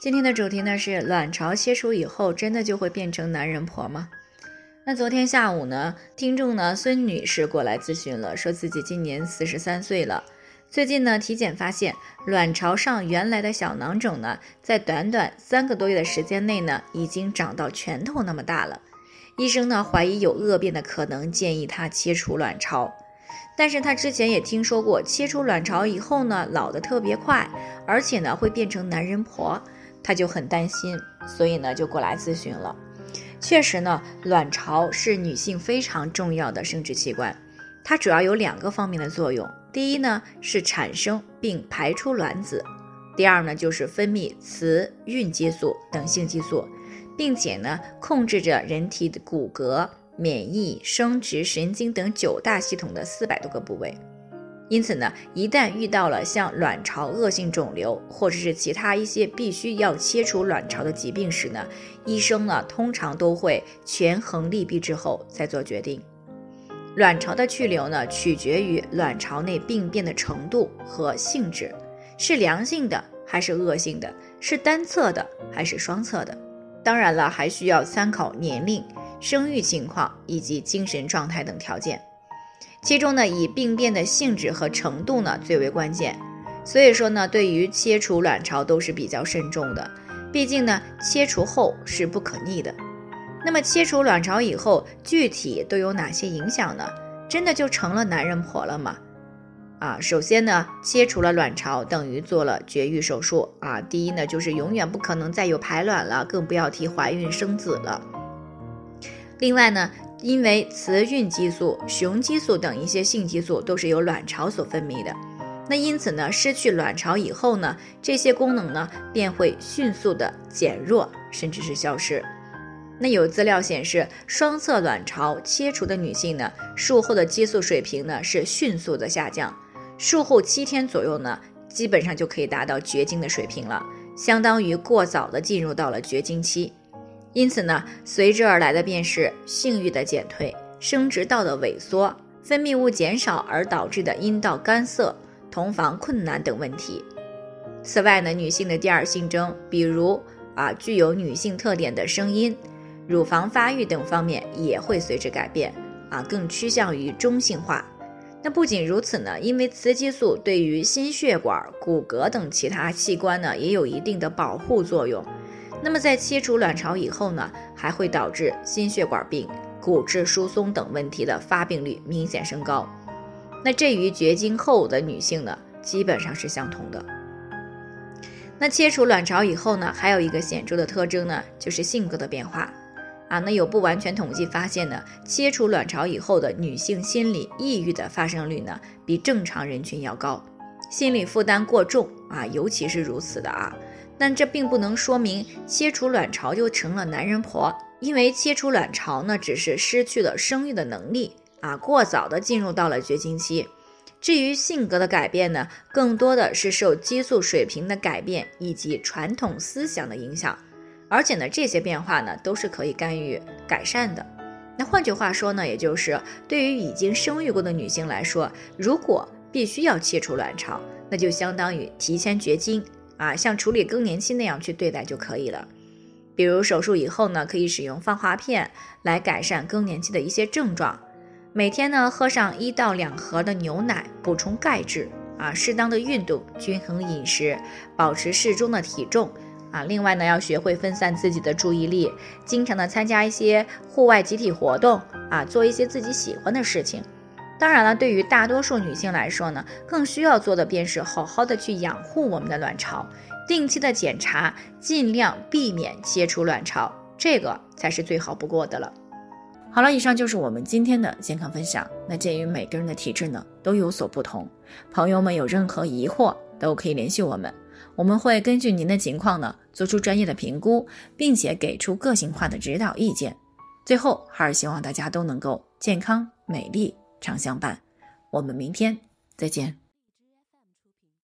今天的主题呢是卵巢切除以后真的就会变成男人婆吗？那昨天下午呢，听众呢孙女士过来咨询了，说自己今年四十三岁了，最近呢体检发现卵巢上原来的小囊肿呢，在短短三个多月的时间内呢，已经长到拳头那么大了。医生呢怀疑有恶变的可能，建议她切除卵巢。但是她之前也听说过，切除卵巢以后呢，老得特别快，而且呢会变成男人婆。她就很担心，所以呢就过来咨询了。确实呢，卵巢是女性非常重要的生殖器官，它主要有两个方面的作用。第一呢是产生并排出卵子，第二呢就是分泌雌孕激素等性激素，并且呢控制着人体的骨骼、免疫、生殖、神经等九大系统的四百多个部位。因此呢，一旦遇到了像卵巢恶性肿瘤或者是其他一些必须要切除卵巢的疾病时呢，医生呢通常都会权衡利弊之后再做决定。卵巢的去留呢，取决于卵巢内病变的程度和性质，是良性的还是恶性的，是单侧的还是双侧的。当然了，还需要参考年龄、生育情况以及精神状态等条件。其中呢，以病变的性质和程度呢最为关键，所以说呢，对于切除卵巢都是比较慎重的，毕竟呢，切除后是不可逆的。那么切除卵巢以后，具体都有哪些影响呢？真的就成了男人婆了吗？啊，首先呢，切除了卵巢等于做了绝育手术啊。第一呢，就是永远不可能再有排卵了，更不要提怀孕生子了。另外呢。因为雌孕激素、雄激素等一些性激素都是由卵巢所分泌的，那因此呢，失去卵巢以后呢，这些功能呢便会迅速的减弱，甚至是消失。那有资料显示，双侧卵巢切除的女性呢，术后的激素水平呢是迅速的下降，术后七天左右呢，基本上就可以达到绝经的水平了，相当于过早的进入到了绝经期。因此呢，随之而来的便是性欲的减退、生殖道的萎缩、分泌物减少而导致的阴道干涩、同房困难等问题。此外呢，女性的第二性征，比如啊具有女性特点的声音、乳房发育等方面也会随之改变啊，更趋向于中性化。那不仅如此呢，因为雌激素对于心血管、骨骼等其他器官呢也有一定的保护作用。那么在切除卵巢以后呢，还会导致心血管病、骨质疏松等问题的发病率明显升高。那这与绝经后的女性呢，基本上是相同的。那切除卵巢以后呢，还有一个显著的特征呢，就是性格的变化。啊，那有不完全统计发现呢，切除卵巢以后的女性心理抑郁的发生率呢，比正常人群要高，心理负担过重啊，尤其是如此的啊。但这并不能说明切除卵巢就成了男人婆，因为切除卵巢呢，只是失去了生育的能力啊，过早的进入到了绝经期。至于性格的改变呢，更多的是受激素水平的改变以及传统思想的影响，而且呢，这些变化呢，都是可以干预改善的。那换句话说呢，也就是对于已经生育过的女性来说，如果必须要切除卵巢，那就相当于提前绝经。啊，像处理更年期那样去对待就可以了。比如手术以后呢，可以使用放滑片来改善更年期的一些症状。每天呢，喝上一到两盒的牛奶，补充钙质。啊，适当的运动，均衡饮食，保持适中的体重。啊，另外呢，要学会分散自己的注意力，经常的参加一些户外集体活动。啊，做一些自己喜欢的事情。当然了，对于大多数女性来说呢，更需要做的便是好好的去养护我们的卵巢，定期的检查，尽量避免切除卵巢，这个才是最好不过的了。好了，以上就是我们今天的健康分享。那鉴于每个人的体质呢都有所不同，朋友们有任何疑惑都可以联系我们。我们会根据您的情况呢，做出专业的评估，并且给出个性化的指导意见。最后，还是希望大家都能够健康美丽常相伴。我们明天再见。